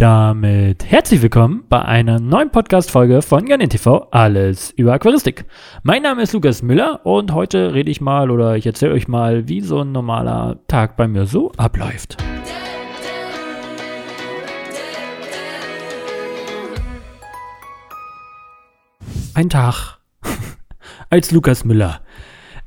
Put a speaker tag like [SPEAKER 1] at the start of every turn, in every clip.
[SPEAKER 1] damit herzlich willkommen bei einer neuen Podcast-Folge von Garnet TV, alles über Aquaristik. Mein Name ist Lukas Müller und heute rede ich mal oder ich erzähle euch mal, wie so ein normaler Tag bei mir so abläuft. Ein Tag als Lukas Müller.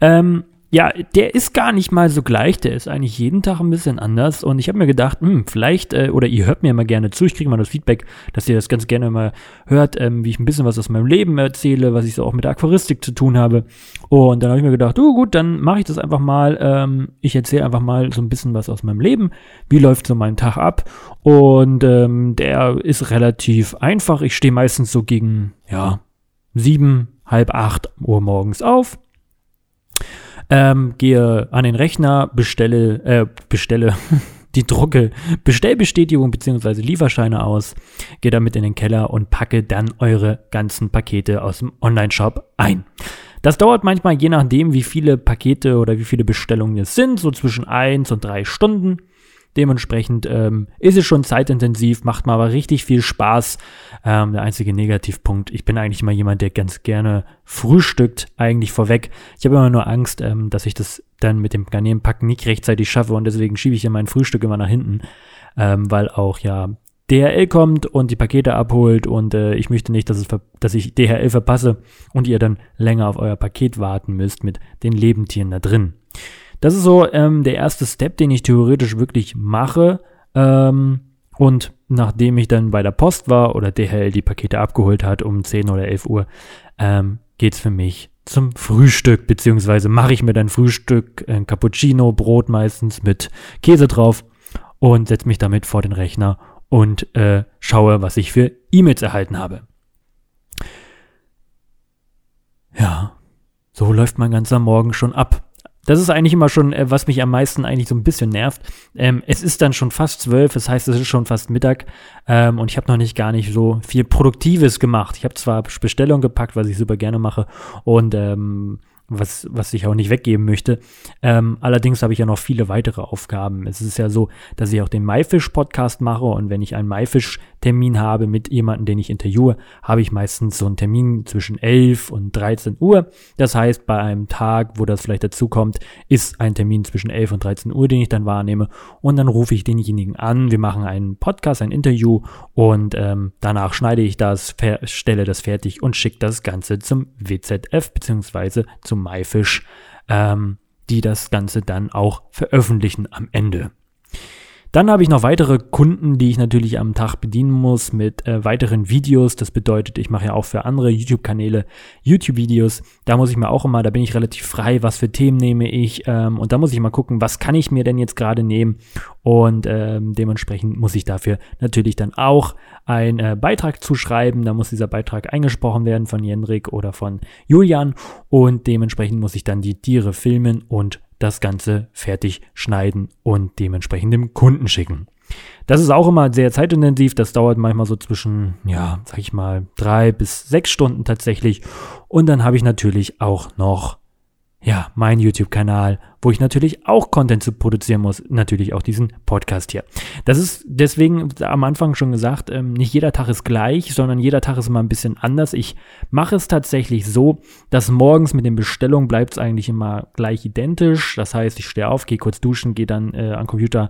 [SPEAKER 1] Ähm, ja, der ist gar nicht mal so gleich, der ist eigentlich jeden Tag ein bisschen anders. Und ich habe mir gedacht, hm, vielleicht, äh, oder ihr hört mir mal gerne zu, ich kriege mal das Feedback, dass ihr das ganz gerne mal hört, ähm, wie ich ein bisschen was aus meinem Leben erzähle, was ich so auch mit der Aquaristik zu tun habe. Und dann habe ich mir gedacht, oh gut, dann mache ich das einfach mal, ähm, ich erzähle einfach mal so ein bisschen was aus meinem Leben, wie läuft so mein Tag ab? Und ähm, der ist relativ einfach, ich stehe meistens so gegen, ja, sieben, halb acht Uhr morgens auf, ähm, gehe an den Rechner, bestelle, äh, bestelle die drucke Bestellbestätigung bzw. Lieferscheine aus, gehe damit in den Keller und packe dann eure ganzen Pakete aus dem Online-Shop ein. Das dauert manchmal je nachdem, wie viele Pakete oder wie viele Bestellungen es sind, so zwischen eins und drei Stunden. Dementsprechend ähm, ist es schon zeitintensiv, macht mir aber richtig viel Spaß. Ähm, der einzige Negativpunkt, ich bin eigentlich immer jemand, der ganz gerne frühstückt, eigentlich vorweg. Ich habe immer nur Angst, ähm, dass ich das dann mit dem Garnelenpacken nicht rechtzeitig schaffe und deswegen schiebe ich ja mein Frühstück immer nach hinten, ähm, weil auch ja DHL kommt und die Pakete abholt und äh, ich möchte nicht, dass, es dass ich DHL verpasse und ihr dann länger auf euer Paket warten müsst mit den Lebendtieren da drin. Das ist so ähm, der erste Step, den ich theoretisch wirklich mache. Ähm, und nachdem ich dann bei der Post war oder DHL die Pakete abgeholt hat um 10 oder 11 Uhr, ähm, geht's für mich zum Frühstück, beziehungsweise mache ich mir dann Frühstück, ein Cappuccino, Brot meistens mit Käse drauf und setze mich damit vor den Rechner und äh, schaue, was ich für E-Mails erhalten habe. Ja, so läuft mein ganzer Morgen schon ab. Das ist eigentlich immer schon, äh, was mich am meisten eigentlich so ein bisschen nervt. Ähm, es ist dann schon fast zwölf, das heißt, es ist schon fast Mittag ähm, und ich habe noch nicht gar nicht so viel Produktives gemacht. Ich habe zwar Bestellung gepackt, was ich super gerne mache und ähm, was, was ich auch nicht weggeben möchte. Ähm, allerdings habe ich ja noch viele weitere Aufgaben. Es ist ja so, dass ich auch den MyFish-Podcast mache und wenn ich einen MyFish-Termin habe mit jemandem, den ich interviewe, habe ich meistens so einen Termin zwischen 11 und 13 Uhr. Das heißt, bei einem Tag, wo das vielleicht dazu kommt, ist ein Termin zwischen 11 und 13 Uhr, den ich dann wahrnehme und dann rufe ich denjenigen an. Wir machen einen Podcast, ein Interview und ähm, danach schneide ich das, stelle das fertig und schicke das Ganze zum WZF bzw. zum MyFish, ähm, die das Ganze dann auch veröffentlichen am Ende. Dann habe ich noch weitere Kunden, die ich natürlich am Tag bedienen muss mit äh, weiteren Videos. Das bedeutet, ich mache ja auch für andere YouTube-Kanäle YouTube-Videos. Da muss ich mir auch immer, da bin ich relativ frei, was für Themen nehme ich. Ähm, und da muss ich mal gucken, was kann ich mir denn jetzt gerade nehmen. Und ähm, dementsprechend muss ich dafür natürlich dann auch einen äh, Beitrag zuschreiben. Da muss dieser Beitrag eingesprochen werden von Jendrik oder von Julian. Und dementsprechend muss ich dann die Tiere filmen und das Ganze fertig schneiden und dementsprechend dem Kunden schicken. Das ist auch immer sehr zeitintensiv. Das dauert manchmal so zwischen, ja, sag ich mal, drei bis sechs Stunden tatsächlich. Und dann habe ich natürlich auch noch ja, mein YouTube-Kanal, wo ich natürlich auch Content zu produzieren muss, natürlich auch diesen Podcast hier. Das ist deswegen am Anfang schon gesagt, ähm, nicht jeder Tag ist gleich, sondern jeder Tag ist immer ein bisschen anders. Ich mache es tatsächlich so, dass morgens mit den Bestellungen bleibt es eigentlich immer gleich identisch. Das heißt, ich stehe auf, gehe kurz duschen, gehe dann äh, am Computer,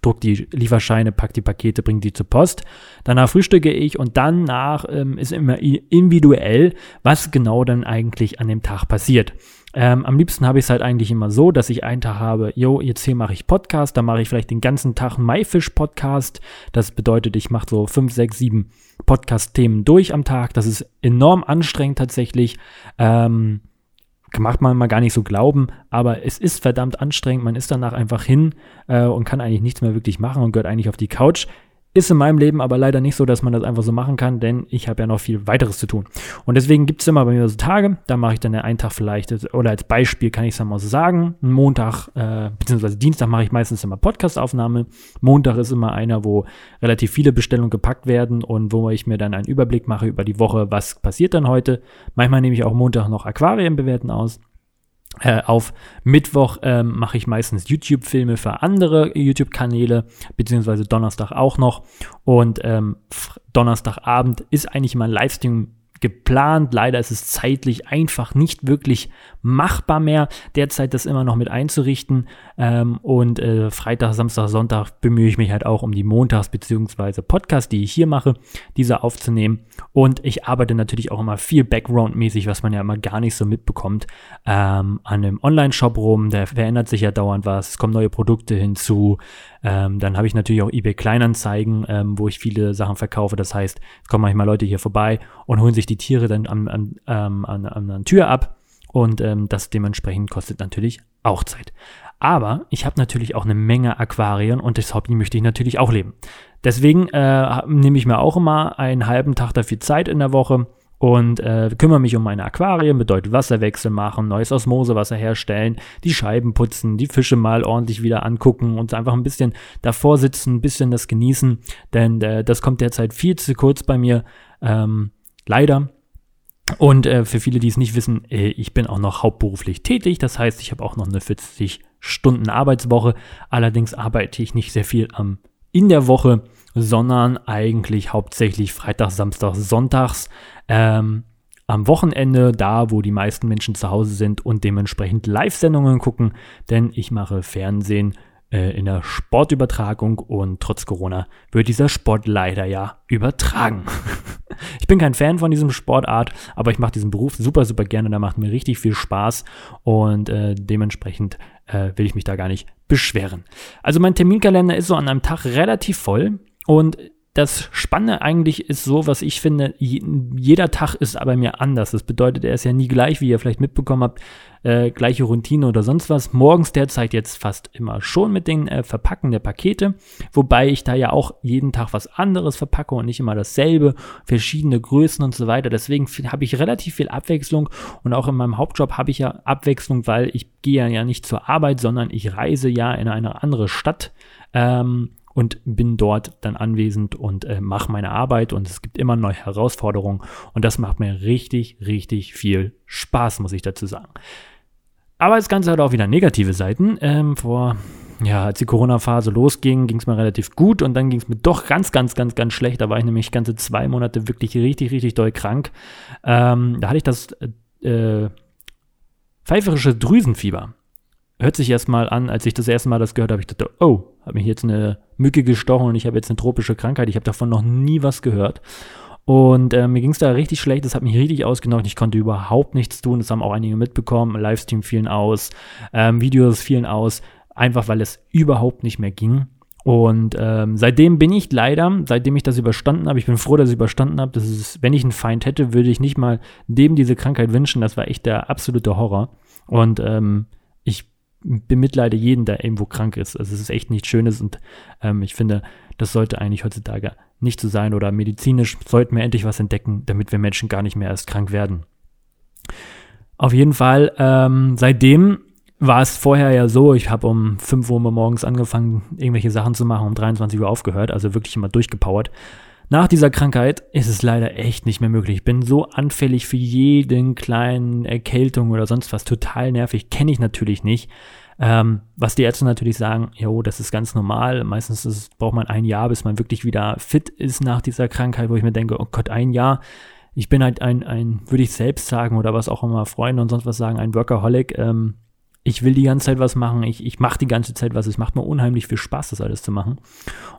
[SPEAKER 1] druck die Lieferscheine, pack die Pakete, bring die zur Post. Danach frühstücke ich und danach ähm, ist immer individuell, was genau dann eigentlich an dem Tag passiert. Ähm, am liebsten habe ich es halt eigentlich immer so, dass ich einen Tag habe, yo, jetzt hier mache ich Podcast, da mache ich vielleicht den ganzen Tag einen MyFish-Podcast. Das bedeutet, ich mache so fünf, sechs, sieben Podcast-Themen durch am Tag. Das ist enorm anstrengend tatsächlich. Ähm, macht man mal gar nicht so glauben, aber es ist verdammt anstrengend. Man ist danach einfach hin äh, und kann eigentlich nichts mehr wirklich machen und gehört eigentlich auf die Couch. Ist in meinem Leben aber leider nicht so, dass man das einfach so machen kann, denn ich habe ja noch viel weiteres zu tun. Und deswegen gibt es immer bei mir so Tage, da mache ich dann einen Tag vielleicht, oder als Beispiel kann ich es mal so sagen, Montag, äh, beziehungsweise Dienstag mache ich meistens immer Podcastaufnahme. Montag ist immer einer, wo relativ viele Bestellungen gepackt werden und wo ich mir dann einen Überblick mache über die Woche, was passiert dann heute. Manchmal nehme ich auch Montag noch Aquarien bewerten aus. Äh, auf Mittwoch ähm, mache ich meistens YouTube-Filme für andere YouTube-Kanäle, beziehungsweise Donnerstag auch noch. Und ähm, Donnerstagabend ist eigentlich immer ein Livestream geplant. Leider ist es zeitlich einfach nicht wirklich machbar mehr, derzeit das immer noch mit einzurichten. Ähm, und äh, Freitag, Samstag, Sonntag bemühe ich mich halt auch um die Montags- bzw. Podcasts, die ich hier mache, diese aufzunehmen. Und ich arbeite natürlich auch immer viel Background-mäßig, was man ja immer gar nicht so mitbekommt, ähm, an einem Online-Shop rum. Da verändert sich ja dauernd was. Es kommen neue Produkte hinzu. Ähm, dann habe ich natürlich auch eBay Kleinanzeigen, ähm, wo ich viele Sachen verkaufe. Das heißt, es kommen manchmal Leute hier vorbei und holen sich die Tiere dann an, an, ähm, an, an, an Tür ab. Und ähm, das dementsprechend kostet natürlich auch Zeit. Aber ich habe natürlich auch eine Menge Aquarien und das Hobby möchte ich natürlich auch leben. Deswegen äh, nehme ich mir auch immer einen halben Tag dafür Zeit in der Woche und äh, kümmere mich um meine Aquarien, bedeutet Wasserwechsel machen, neues Osmosewasser herstellen, die Scheiben putzen, die Fische mal ordentlich wieder angucken und einfach ein bisschen davor sitzen, ein bisschen das genießen, denn äh, das kommt derzeit viel zu kurz bei mir, ähm, leider. Und äh, für viele, die es nicht wissen, äh, ich bin auch noch hauptberuflich tätig, das heißt, ich habe auch noch eine 40 Stunden Arbeitswoche, allerdings arbeite ich nicht sehr viel am in der Woche, sondern eigentlich hauptsächlich Freitag, Samstag, Sonntags. Ähm, am Wochenende, da wo die meisten Menschen zu Hause sind und dementsprechend Live-Sendungen gucken, denn ich mache Fernsehen äh, in der Sportübertragung und trotz Corona wird dieser Sport leider ja übertragen. ich bin kein Fan von diesem Sportart, aber ich mache diesen Beruf super, super gerne, da macht mir richtig viel Spaß und äh, dementsprechend äh, will ich mich da gar nicht beschweren. Also mein Terminkalender ist so an einem Tag relativ voll und das Spannende eigentlich ist so, was ich finde, jeder Tag ist aber mir anders. Das bedeutet, er ist ja nie gleich, wie ihr vielleicht mitbekommen habt, äh, gleiche Routine oder sonst was. Morgens derzeit jetzt fast immer schon mit den äh, Verpacken der Pakete, wobei ich da ja auch jeden Tag was anderes verpacke und nicht immer dasselbe, verschiedene Größen und so weiter. Deswegen habe ich relativ viel Abwechslung und auch in meinem Hauptjob habe ich ja Abwechslung, weil ich gehe ja nicht zur Arbeit, sondern ich reise ja in eine andere Stadt. Ähm, und bin dort dann anwesend und äh, mache meine Arbeit und es gibt immer neue Herausforderungen und das macht mir richtig, richtig viel Spaß, muss ich dazu sagen. Aber das Ganze hat auch wieder negative Seiten. Ähm, vor, ja, als die Corona-Phase losging, ging es mir relativ gut und dann ging es mir doch ganz, ganz, ganz, ganz schlecht. Da war ich nämlich ganze zwei Monate wirklich richtig, richtig doll krank. Ähm, da hatte ich das äh, pfeiferische Drüsenfieber hört sich erstmal an, als ich das erste Mal das gehört habe, ich dachte, oh, habe mich jetzt eine Mücke gestochen und ich habe jetzt eine tropische Krankheit. Ich habe davon noch nie was gehört. Und äh, mir ging es da richtig schlecht, das hat mich richtig ausgenockt, ich konnte überhaupt nichts tun, das haben auch einige mitbekommen, Livestream fielen aus, ähm, Videos fielen aus, einfach weil es überhaupt nicht mehr ging. Und ähm, seitdem bin ich leider, seitdem ich das überstanden habe, ich bin froh, dass ich überstanden habe, das ist, wenn ich einen Feind hätte, würde ich nicht mal dem diese Krankheit wünschen, das war echt der absolute Horror. Und ähm, bemitleide jeden, der irgendwo krank ist. Also es ist echt nichts Schönes und ähm, ich finde, das sollte eigentlich heutzutage nicht so sein oder medizinisch sollten wir endlich was entdecken, damit wir Menschen gar nicht mehr erst krank werden. Auf jeden Fall, ähm, seitdem war es vorher ja so, ich habe um 5 Uhr morgens angefangen, irgendwelche Sachen zu machen, um 23 Uhr aufgehört, also wirklich immer durchgepowert. Nach dieser Krankheit ist es leider echt nicht mehr möglich. Ich bin so anfällig für jeden kleinen Erkältung oder sonst was. Total nervig. Kenne ich natürlich nicht. Ähm, was die Ärzte natürlich sagen, jo, das ist ganz normal. Meistens ist, braucht man ein Jahr, bis man wirklich wieder fit ist nach dieser Krankheit, wo ich mir denke, oh Gott, ein Jahr. Ich bin halt ein, ein würde ich selbst sagen oder was auch immer Freunde und sonst was sagen, ein Workaholic. Ähm, ich will die ganze Zeit was machen, ich, ich mache die ganze Zeit was, es macht mir unheimlich viel Spaß, das alles zu machen.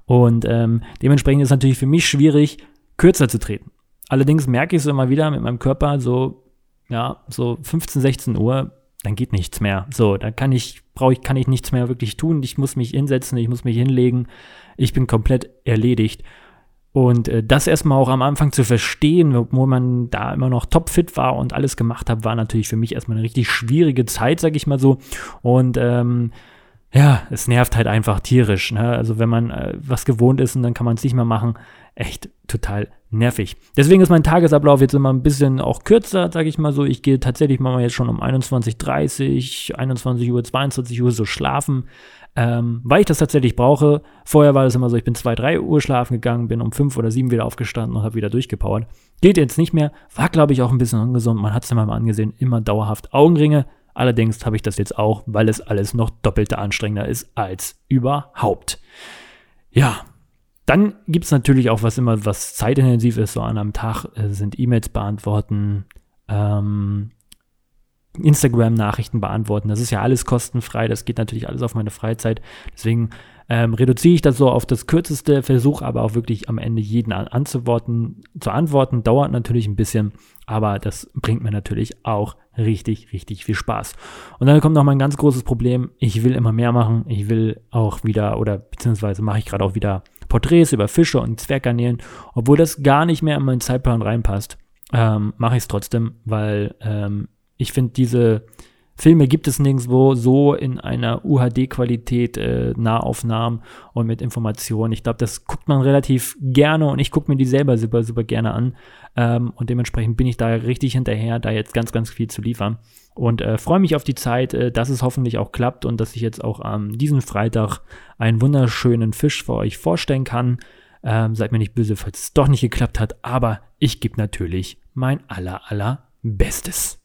[SPEAKER 1] Und ähm, dementsprechend ist es natürlich für mich schwierig, kürzer zu treten. Allerdings merke ich es immer wieder mit meinem Körper, so, ja, so 15, 16 Uhr, dann geht nichts mehr. So, da kann ich, brauche ich, kann ich nichts mehr wirklich tun. Ich muss mich hinsetzen, ich muss mich hinlegen. Ich bin komplett erledigt. Und äh, das erstmal auch am Anfang zu verstehen, obwohl man da immer noch topfit war und alles gemacht hat, war natürlich für mich erstmal eine richtig schwierige Zeit, sag ich mal so. Und ähm, ja, es nervt halt einfach tierisch. Ne? Also wenn man äh, was gewohnt ist und dann kann man es nicht mehr machen, echt total nervig. Deswegen ist mein Tagesablauf jetzt immer ein bisschen auch kürzer, sage ich mal so. Ich gehe tatsächlich mal jetzt schon um 21.30 21 Uhr, 22 Uhr so schlafen ähm, weil ich das tatsächlich brauche. Vorher war das immer so, ich bin zwei, drei Uhr schlafen gegangen, bin um fünf oder sieben wieder aufgestanden und habe wieder durchgepowert. Geht jetzt nicht mehr, war glaube ich auch ein bisschen ungesund, man hat es ja mal angesehen, immer dauerhaft Augenringe, Allerdings habe ich das jetzt auch, weil es alles noch doppelt anstrengender ist als überhaupt. Ja, dann gibt es natürlich auch was immer, was zeitintensiv ist, so an einem Tag äh, sind E-Mails beantworten, ähm, Instagram-Nachrichten beantworten. Das ist ja alles kostenfrei, das geht natürlich alles auf meine Freizeit. Deswegen ähm, reduziere ich das so auf das kürzeste, versuche aber auch wirklich am Ende jeden an, anzuworten, zu antworten. Dauert natürlich ein bisschen, aber das bringt mir natürlich auch richtig, richtig viel Spaß. Und dann kommt noch mal ein ganz großes Problem. Ich will immer mehr machen. Ich will auch wieder, oder beziehungsweise mache ich gerade auch wieder Porträts über Fische und Zwerggarnelen, obwohl das gar nicht mehr in meinen Zeitplan reinpasst. Ähm, mache ich es trotzdem, weil ähm, ich finde, diese Filme gibt es nirgendwo so in einer UHD-Qualität, äh, Nahaufnahmen und mit Informationen. Ich glaube, das guckt man relativ gerne und ich gucke mir die selber super, super gerne an. Ähm, und dementsprechend bin ich da richtig hinterher, da jetzt ganz, ganz viel zu liefern. Und äh, freue mich auf die Zeit, äh, dass es hoffentlich auch klappt und dass ich jetzt auch am ähm, diesen Freitag einen wunderschönen Fisch für euch vorstellen kann. Ähm, seid mir nicht böse, falls es doch nicht geklappt hat, aber ich gebe natürlich mein aller, aller Bestes.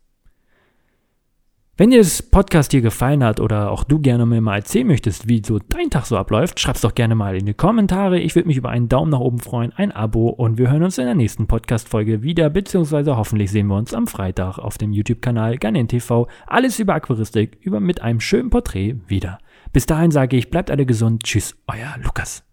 [SPEAKER 1] Wenn dir das Podcast hier gefallen hat oder auch du gerne mir mal erzählen möchtest, wie so dein Tag so abläuft, schreib's doch gerne mal in die Kommentare. Ich würde mich über einen Daumen nach oben freuen, ein Abo und wir hören uns in der nächsten Podcast-Folge wieder, beziehungsweise hoffentlich sehen wir uns am Freitag auf dem YouTube-Kanal Garnen TV. Alles über Aquaristik, über mit einem schönen Porträt wieder. Bis dahin sage ich, bleibt alle gesund. Tschüss, euer Lukas.